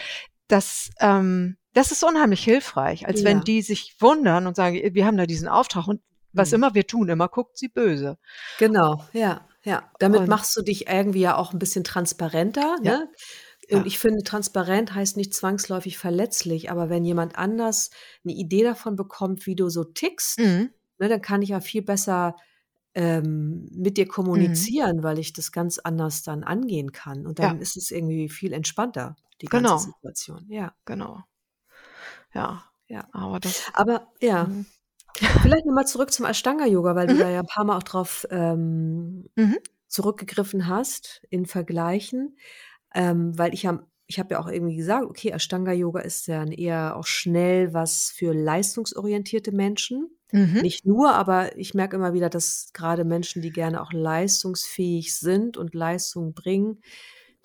das, ähm, das ist unheimlich hilfreich, als wenn Ja. die sich wundern und sagen, wir haben da diesen Auftrag und was Mhm. immer wir tun, immer guckt sie böse. Genau, ja, ja. Damit Und- machst du dich irgendwie ja auch ein bisschen transparenter, Ja. ne? Ja. Und ich finde, transparent heißt nicht zwangsläufig verletzlich, aber wenn jemand anders eine Idee davon bekommt, wie du so tickst, Mhm. ne, dann kann ich ja viel besser ähm, mit dir kommunizieren, weil ich das ganz anders dann angehen kann. Und Ja. dann ist es irgendwie viel entspannter, die Genau. ganze Situation. Ja, Genau. Ja, ja. aber das. Aber ja, Mhm. vielleicht nochmal zurück zum Ashtanga-Yoga, weil du da ja ein paar Mal auch drauf ähm, Mhm. zurückgegriffen hast in Vergleichen. Ähm, weil ich ja, ich habe ja auch irgendwie gesagt, okay, Ashtanga-Yoga ist ja eher auch schnell was für leistungsorientierte Menschen. Mhm. Nicht nur, aber ich merke immer wieder, dass gerade Menschen, die gerne auch leistungsfähig sind und Leistung bringen,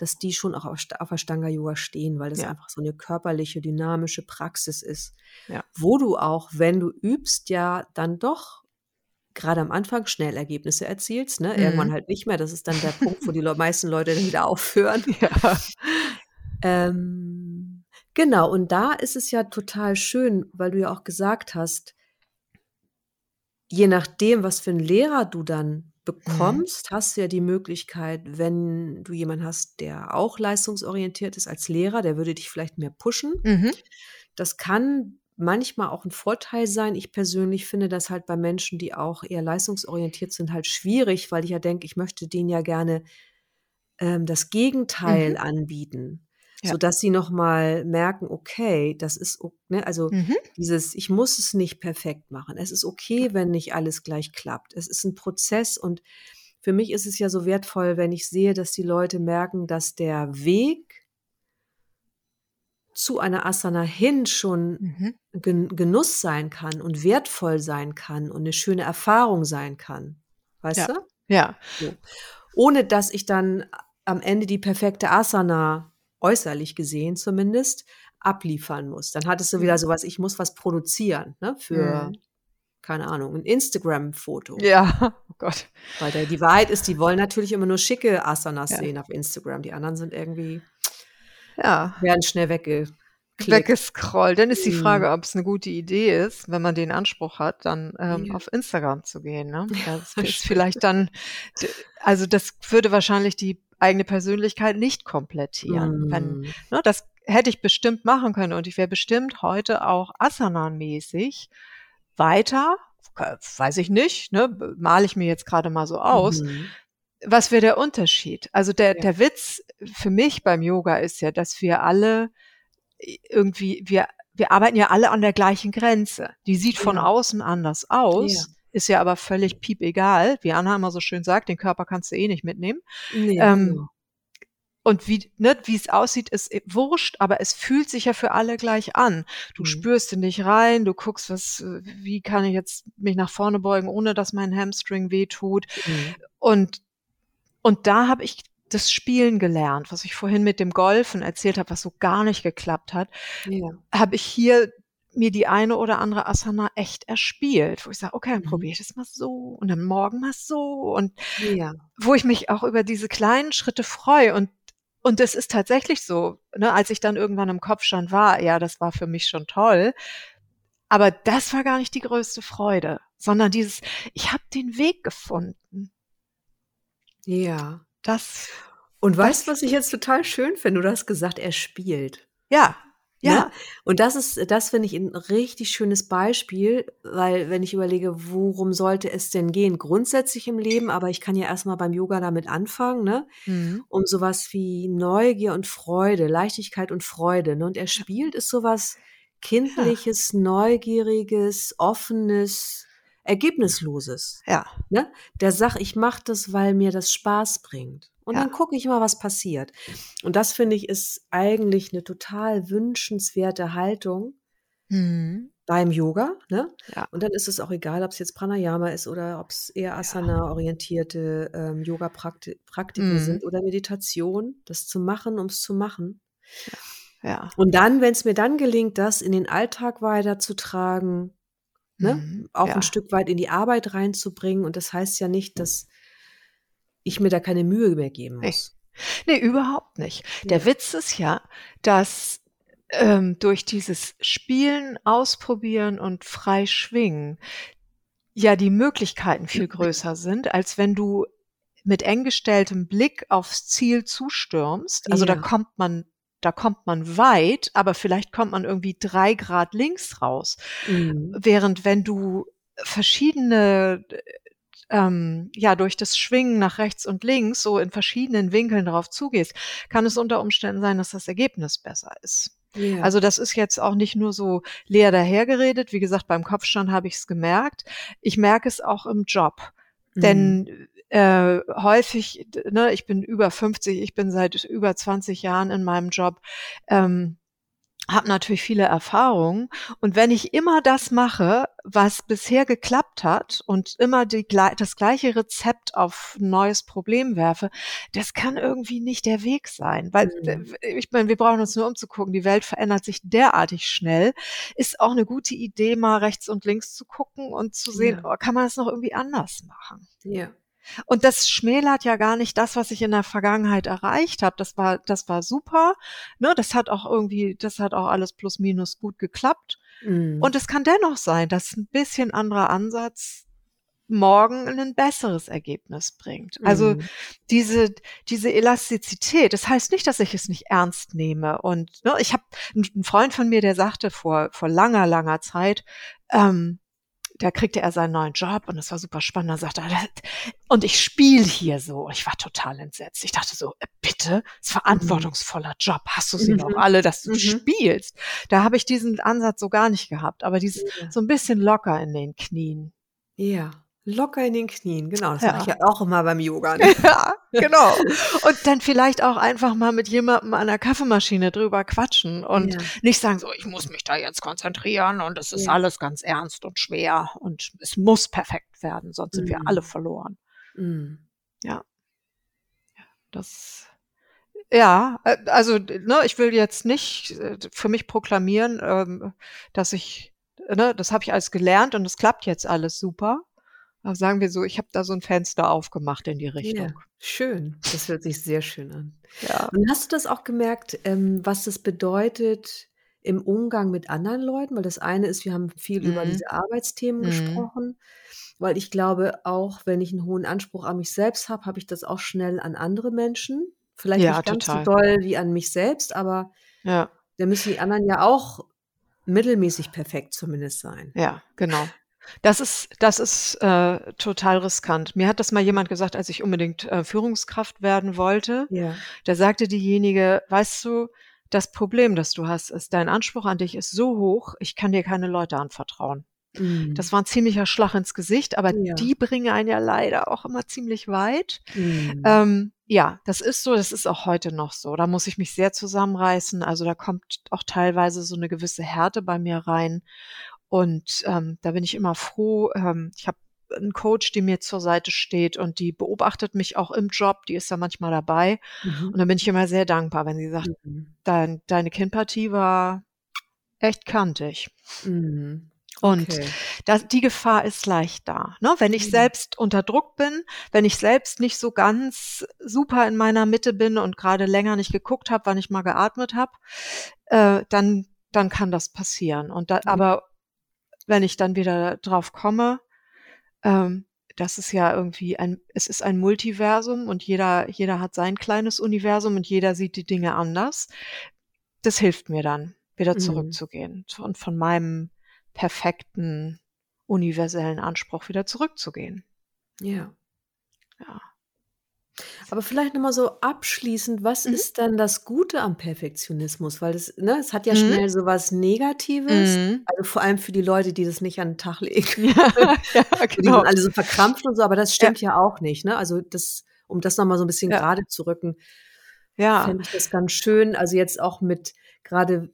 dass die schon auch auf, auf Ashtanga-Yoga stehen, weil das Ja. einfach so eine körperliche, dynamische Praxis ist. Ja. Wo du auch, wenn du übst, ja dann doch gerade am Anfang schnell Ergebnisse erzielst, ne? Irgendwann Mhm. halt nicht mehr. Das ist dann der Punkt, wo die Le meisten Leute dann wieder aufhören. Ja. Ähm, genau, und da ist es ja total schön, weil du ja auch gesagt hast, je nachdem, was für einen Lehrer du dann bekommst, hast du ja die Möglichkeit, wenn du jemanden hast, der auch leistungsorientiert ist als Lehrer, der würde dich vielleicht mehr pushen. Mhm. Das kann manchmal auch ein Vorteil sein. Ich persönlich finde das halt bei Menschen, die auch eher leistungsorientiert sind, halt schwierig, weil ich ja denke, ich möchte denen ja gerne ähm, das Gegenteil Mhm. anbieten, Ja. sodass sie nochmal merken, okay, das ist, ne, also Mhm. dieses, ich muss es nicht perfekt machen. Es ist okay, wenn nicht alles gleich klappt. Es ist ein Prozess und für mich ist es ja so wertvoll, wenn ich sehe, dass die Leute merken, dass der Weg zu einer Asana hin schon Mhm. Gen Genuss sein kann und wertvoll sein kann und eine schöne Erfahrung sein kann. Weißt Ja. du? Ja. So. Ohne dass ich dann am Ende die perfekte Asana, äußerlich gesehen zumindest, abliefern muss. Dann hattest du wieder sowas, ich muss was produzieren, ne, für, Mhm. keine Ahnung, ein Instagram-Foto. Ja. Oh Gott. Weil der, die Wahrheit ist, die wollen natürlich immer nur schicke Asanas Ja. sehen auf Instagram. Die anderen sind irgendwie, Ja. werden schnell weggeklickt. Weggescrollt. Dann ist die Mhm. Frage, ob es eine gute Idee ist, wenn man den Anspruch hat, dann ähm, Ja. auf Instagram zu gehen. Ne? Das ist vielleicht dann, also das würde wahrscheinlich die eigene Persönlichkeit nicht komplettieren. Wenn, Mm. ne, das hätte ich bestimmt machen können und ich wäre bestimmt heute auch Asana-mäßig weiter, weiß ich nicht, ne, male ich mir jetzt gerade mal so aus. Mhm. Was wäre der Unterschied? Also der, Ja. der Witz für mich beim Yoga ist ja, dass wir alle irgendwie, wir, wir arbeiten ja alle an der gleichen Grenze. Die sieht von Ja. außen anders aus, Ja. Ist ja aber völlig piep egal. Wie Anna immer so schön sagt, den Körper kannst du eh nicht mitnehmen. Nee, Ähm, genau. Und wie, ne, wie es aussieht, ist eh wurscht, aber es fühlt sich ja für alle gleich an. Du Mhm. spürst in dich rein, du guckst, was, wie kann ich jetzt mich nach vorne beugen, ohne dass mein Hamstring wehtut. Mhm. Und, und da habe ich das Spielen gelernt, was ich vorhin mit dem Golfen erzählt habe, was so gar nicht geklappt hat, Ja. habe ich hier mir die eine oder andere Asana echt erspielt, wo ich sage, okay, dann Mhm. probiere ich das mal so und dann morgen mal so und Ja. wo ich mich auch über diese kleinen Schritte freue und und es ist tatsächlich so, ne, als ich dann irgendwann im Kopfstand war, ja, das war für mich schon toll, aber das war gar nicht die größte Freude, sondern dieses, ich habe den Weg gefunden. Ja. Das, Und weißt du, was ich jetzt total schön finde? Du hast gesagt, er spielt. ja, Ja. Ne? Und das ist, das finde ich ein richtig schönes Beispiel, weil wenn ich überlege, worum sollte es denn gehen? Grundsätzlich im Leben, aber ich kann ja erstmal beim Yoga damit anfangen, ne? Mhm. Um sowas wie Neugier und Freude, Leichtigkeit und Freude. Ne? Und er spielt ist sowas kindliches, neugieriges, offenes, ergebnisloses. Ja. Ne? Der sagt, ich mache das, weil mir das Spaß bringt. Und Ja. dann gucke ich mal, was passiert. Und das finde ich ist eigentlich eine total wünschenswerte Haltung Mhm. beim Yoga. Ne? Ja. Und dann ist es auch egal, ob es jetzt Pranayama ist oder ob es eher Asana-orientierte ähm, Yoga-Praktiken Mhm. sind oder Meditation, das zu machen, um es zu machen. Ja. Und dann, wenn es mir dann gelingt, das in den Alltag weiterzutragen, ne? Mhm. auch Ja. ein Stück weit in die Arbeit reinzubringen. Und das heißt ja nicht, dass ich mir da keine Mühe mehr geben Nee. muss. Nee, überhaupt nicht. Der Ja. Witz ist ja, dass ähm, durch dieses Spielen, Ausprobieren und frei schwingen ja die Möglichkeiten viel größer sind, als wenn du mit eng gestelltem Blick aufs Ziel zustürmst. Also da Ja. kommt man, da kommt man weit, aber vielleicht kommt man irgendwie drei Grad links raus. Mhm. Während wenn du verschiedene, ähm, ja, durch das Schwingen nach rechts und links so in verschiedenen Winkeln darauf zugehst, kann es unter Umständen sein, dass das Ergebnis besser ist. Ja. Also das ist jetzt auch nicht nur so leer dahergeredet. Wie gesagt, beim Kopfstand habe ich es gemerkt. Ich merke es auch im Job. Mhm. Denn äh, häufig, ne, ich bin über 50, ich bin seit über 20 Jahren in meinem Job, ähm, habe natürlich viele Erfahrungen. Und wenn ich immer das mache, was bisher geklappt hat und immer die, das gleiche Rezept auf ein neues Problem werfe, das kann irgendwie nicht der Weg sein. Weil Mhm. äh, ich meine, wir brauchen uns nur umzugucken. Die Welt verändert sich derartig schnell. Ist auch eine gute Idee, mal rechts und links zu gucken und zu sehen, Ja. oh, kann man es noch irgendwie anders machen. ja. Und das schmälert ja gar nicht das, was ich in der Vergangenheit erreicht habe. Das war, das war super. Ne, das hat auch irgendwie, das hat auch alles plus minus gut geklappt. Mhm. Und es kann dennoch sein, dass ein bisschen anderer Ansatz morgen ein besseres Ergebnis bringt. Also Mhm. diese, diese Elastizität, das heißt nicht, dass ich es nicht ernst nehme. Und ne, ich habe einen Freund von mir, der sagte vor, vor langer, langer Zeit, ähm, da kriegte er seinen neuen Job und das war super spannend. Da sagte er, "Das- und ich spiele hier so. Ich war total entsetzt. Ich dachte so, äh, bitte, es ist verantwortungsvoller Job. Hast du sie Mhm. doch alle, dass du Mhm. spielst? Da habe ich diesen Ansatz so gar nicht gehabt. Aber dieses Ja. so ein bisschen locker in den Knien. ja. Locker in den Knien, genau. Das Ja. mache ich ja auch immer beim Yoga. Ne? Ja, genau. Und dann vielleicht auch einfach mal mit jemandem an der Kaffeemaschine drüber quatschen und Ja. nicht sagen so, ich muss mich da jetzt konzentrieren und es ist Ja. alles ganz ernst und schwer und es muss perfekt werden, sonst sind wir Mhm. alle verloren. Mhm. Das ja, äh, also ne, ich will jetzt nicht äh, für mich proklamieren, ähm, dass ich, ne, das habe ich alles gelernt und es klappt jetzt alles super. Aber sagen wir so, ich habe da so ein Fenster aufgemacht in die Ja, Richtung. schön. Das hört sich sehr schön an. Ja. Und hast du das auch gemerkt, ähm, was das bedeutet im Umgang mit anderen Leuten? Weil das eine ist, wir haben viel über Mhm. diese Arbeitsthemen Mhm. gesprochen. Weil ich glaube, auch wenn ich einen hohen Anspruch an mich selbst habe, habe ich das auch schnell an andere Menschen. Vielleicht Ja, nicht ganz total. so doll wie an mich selbst, aber Ja, da müssen die anderen ja auch mittelmäßig perfekt zumindest sein. ja, genau. Das ist, das ist äh, total riskant. Mir hat das mal jemand gesagt, als ich unbedingt äh, Führungskraft werden wollte. Ja. Da sagte diejenige, weißt du, das Problem, das du hast, ist, dein Anspruch an dich ist so hoch, ich kann dir keine Leute anvertrauen. Mhm. Das war ein ziemlicher Schlag ins Gesicht, aber Ja. die bringen einen ja leider auch immer ziemlich weit. Mhm. Ähm, ja, das ist so, das ist auch heute noch so. Da muss ich mich sehr zusammenreißen. Also da kommt auch teilweise so eine gewisse Härte bei mir rein. Und ähm, da bin ich immer froh. Ähm, ich habe einen Coach, die mir zur Seite steht und die beobachtet mich auch im Job. Die ist da manchmal dabei. Mhm. Und da bin ich immer sehr dankbar, wenn sie sagt, Mhm. dein, deine Kindpartie war echt kantig. Mhm. Und Okay. das, die Gefahr ist leicht da. Ne? Wenn ich Mhm. selbst unter Druck bin, wenn ich selbst nicht so ganz super in meiner Mitte bin und gerade länger nicht geguckt habe, wann ich mal geatmet habe, äh, dann, dann kann das passieren. Und da, Ja. aber wenn ich dann wieder drauf komme, ähm, das ist ja irgendwie ein, es ist ein Multiversum und jeder, jeder hat sein kleines Universum und jeder sieht die Dinge anders. Das hilft mir dann. wieder Mhm. zurückzugehen und von meinem perfekten, universellen Anspruch wieder zurückzugehen. Ja. Ja. Aber vielleicht noch mal so abschließend, was Mhm. ist dann das Gute am Perfektionismus? Weil das ne, es hat ja Mhm. schnell so was Negatives, Mhm. also vor allem für die Leute, die das nicht an 'n Tag legen. Ja, ja, So, die genau. sind alle so verkrampft und so, aber das Ja. stimmt ja auch nicht, ne? Also, das um das noch mal so 'n bisschen Ja. gerade zu rücken, Ja. fände ich das ganz schön. Also, jetzt auch mit grade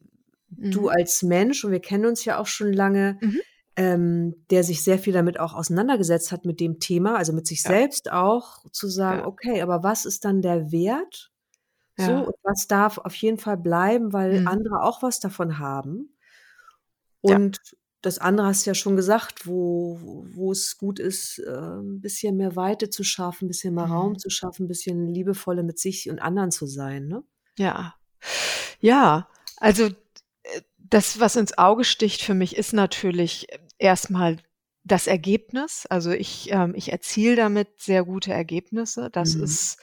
du Mhm. als Mensch und wir kennen uns ja auch schon lange, Mhm. Ähm, der sich sehr viel damit auch auseinandergesetzt hat mit dem Thema, also, mit sich Ja. selbst auch, zu sagen: Ja. „Okay, aber was ist dann der Wert so Ja. und was darf auf jeden Fall bleiben, weil Mhm. andere auch was davon haben?“ Ja. Und das andere hast du ja schon gesagt, wo wo es gut ist, äh, 'n bisschen mehr Weite zu schaffen, 'n bisschen mehr Raum Mhm. zu schaffen, 'n bisschen liebevoller mit sich und anderen zu sein, ne? Ja. Ja, also, äh, das, was ins Auge sticht für mich, ist natürlich erst mal das Ergebnis. Also, ich ähm, ich erziele damit sehr gute Ergebnisse. Das Mhm. ist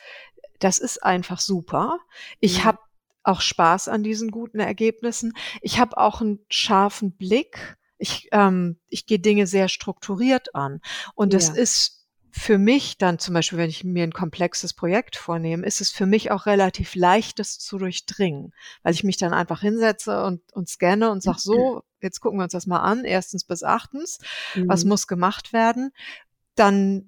das ist einfach super. Ich Ja. habe auch Spaß an diesen guten Ergebnissen. Ich habe auch 'n scharfen Blick. Ich ähm, ich gehe Dinge sehr strukturiert an. Und das Ja. ist für mich dann zum Beispiel, wenn ich mir 'n komplexes Projekt vornehme, ist es für mich auch relativ leicht, das zu durchdringen, weil ich mich dann einfach hinsetze und und scanne und sage: „So, jetzt gucken wir uns das mal an, 1. bis 8. Was Mhm. muss gemacht werden?“ Dann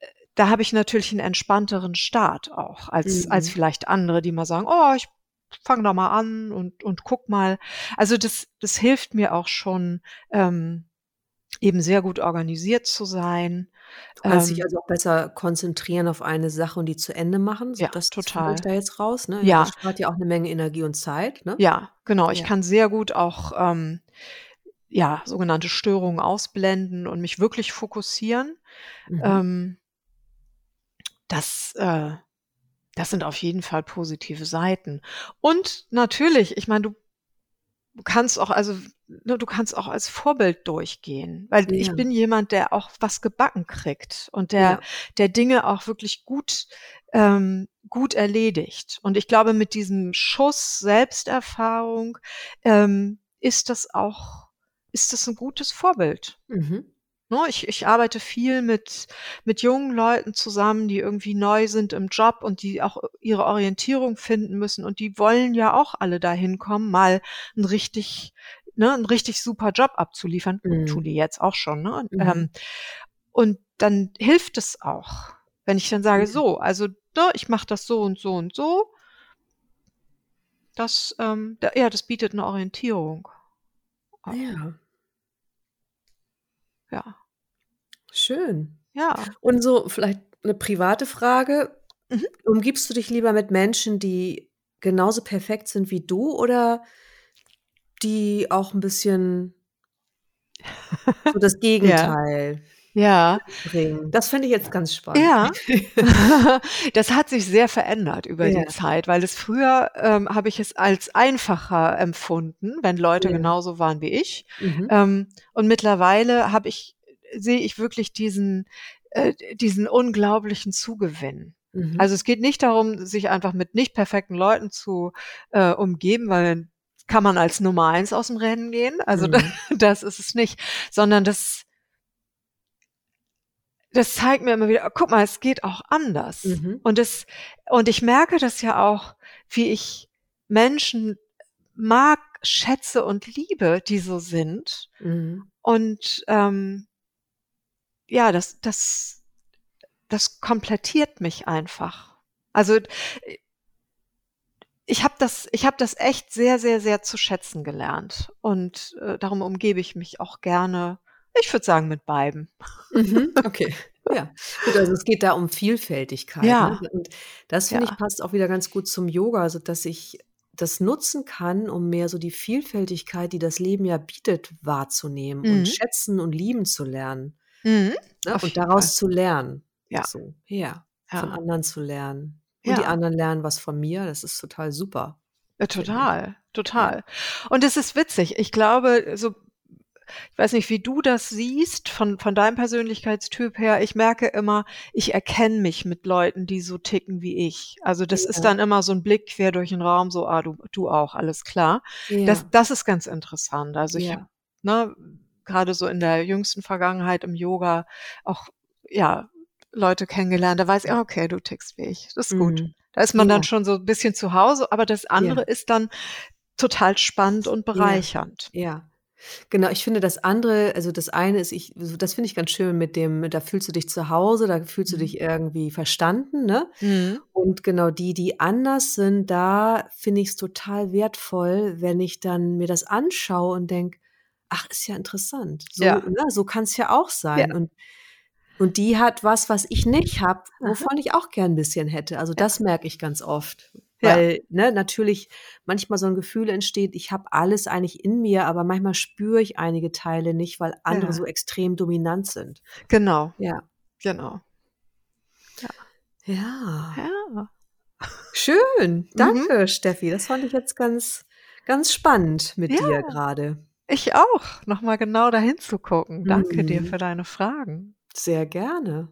äh, da habe ich natürlich 'n entspannteren Start auch als als Mhm. vielleicht andere, die mal sagen: „Oh, ich fange da mal an und und gucke mal.“ Also, das das hilft mir auch schon, ähm, eben sehr gut organisiert zu sein. Du kannst dich Ähm also auch besser konzentrieren auf eine Sache und die zu Ende machen. So Ja, das das höre ich total. da jetzt raus, ne? Ja, das spart ja auch 'ne Menge Energie und Zeit, ne? Ja, genau. Ich Ja. kann sehr gut auch, ähm, ja, sogenannte Störungen ausblenden und mich wirklich fokussieren. Mhm. Ähm das äh, das sind auf jeden Fall positive Seiten. Und natürlich, ich meine, du kannst auch also, ne, du kannst auch als Vorbild durchgehen, weil ich Ja. bin jemand, der auch was gebacken kriegt und der Ja. der Dinge auch wirklich gut ähm, gut erledigt. Und ich glaube, mit diesem Schuss Selbsterfahrung, ähm, ist das auch ist das 'n gutes Vorbild. Mhm. Ne, ich ich arbeite viel mit mit jungen Leuten zusammen, die irgendwie neu sind im Job und die auch ihre Orientierung finden müssen. Und die wollen ja auch alle dahin kommen, mal 'n richtig ne, 'n richtig super Job abzuliefern. Tun Mhm. die jetzt auch schon, ne? Und, Mhm. ähm, und dann hilft es auch, wenn ich dann sage: Ja. „So, also, ne, ich mache das so und so und so.“ Das, ähm da ja, das bietet 'ne Orientierung auch. Ja. Ja. Schön. Ja. Und so vielleicht 'ne private Frage. Mhm. Umgibst du dich lieber mit Menschen, die genauso perfekt sind wie du oder die auch 'n bisschen so das. Gegenteil Ja. mitbringen? Das fände ich jetzt ganz spannend. Ja. Das hat sich sehr verändert über Ja. die Zeit, weil es früher, ähm, habe ich es als einfacher empfunden, wenn Leute Ja. genauso waren wie ich. Mhm. Ähm, und mittlerweile habe ich sehe ich wirklich diesen äh, diesen unglaublichen Zugewinn. Mhm. Also, es geht nicht darum, sich einfach mit nicht perfekten Leuten zu, äh, umgeben, weil kann man als Nummer 1 aus'm Rennen gehen. Also, Mhm. das ist es nicht, sondern das das zeigt mir immer wieder: „Oh, guck mal, es geht auch anders.“ Mhm. Und das und ich merke das ja auch, wie ich Menschen mag, schätze und liebe, die so sind. Mhm. Und, ähm ja, das das das komplettiert mich einfach. Also, ich habe das ich habe das echt sehr, sehr, sehr zu schätzen gelernt. Und, äh, darum umgebe ich mich auch gerne, ich würde sagen, mit beiden. Mhm, okay. Ja. Gut, also, es geht da um Vielfältigkeit, ne? Ja. Und das finde ich Ja. passt auch wieder ganz gut zum Yoga, also, dass ich das nutzen kann, um mehr so die Vielfältigkeit, die das Leben ja bietet, wahrzunehmen und Mhm. schätzen und lieben zu lernen, Mhm. ne? Und daraus Fall. zu lernen. Ja. So, ja, von Ja. anderen zu lernen. Und die Ja. anderen lernen was von mir. Das ist total super, ich. total, Ja. total. Und es ist witzig. Ich glaube, so ich weiß nicht, wie du das siehst von, von deinem Persönlichkeitstyp her. Ich merke immer, ich erkenne mich mit Leuten, die so ticken wie ich. Also das ist Ja. dann immer so ein Blick quer durch den Raum, so, ah, du, du auch, alles klar. Ja. Das, das ist ganz interessant. Also ich Ja. habe, ne, gerade so in der jüngsten Vergangenheit im Yoga auch, ja, Leute kennengelernt. Da weiß ich, okay, du tickst wie ich. Das ist gut. Mhm. Da ist man dann Ja. schon so ein bisschen zu Hause, aber das andere ist dann total spannend und bereichernd. Ja. Genau, ich finde das andere, also das eine ist, ich, das finde ich ganz schön mit dem, da fühlst du dich zu Hause, da fühlst du Mhm. dich irgendwie verstanden, ne? Mhm. Und genau die, die anders sind, da finde ich es total wertvoll, wenn ich dann mir das anschaue und denke, ach, ist ja interessant. So, Ja. ne, so kann es ja auch sein. Und, und die hat was, was ich nicht habe, wovon ich auch gern ein bisschen hätte. Also das merke ich ganz oft. Ja. Weil ne, natürlich manchmal so ein Gefühl entsteht, ich habe alles eigentlich in mir, aber manchmal spüre ich einige Teile nicht, weil andere Ja. so extrem dominant sind. Genau, Ja. genau. Ja. Ja. Schön. Danke, Steffi. Das fand ich jetzt ganz, ganz spannend mit Ja. dir gerade. Ich auch, nochmal genau dahin zu gucken. Danke dir Mhm. für deine Fragen. Sehr gerne.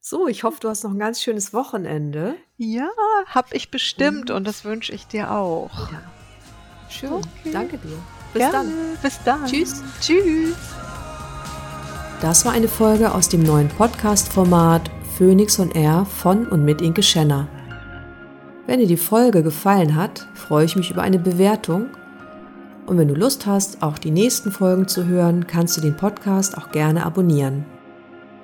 So, ich hoffe, du hast noch ein ganz schönes Wochenende. Ja, hab ich bestimmt Mhm. und das wünsche ich dir auch. Ja. Schön. Okay. Danke dir. Bis Gerne. dann. Bis dann. Tschüss. Tschüss. Das war eine Folge aus dem neuen Podcast-Format Phoenix on Air von und mit Inke Schenner. Wenn dir die Folge gefallen hat, freue ich mich über eine Bewertung. Und wenn du Lust hast, auch die nächsten Folgen zu hören, kannst du den Podcast auch gerne abonnieren.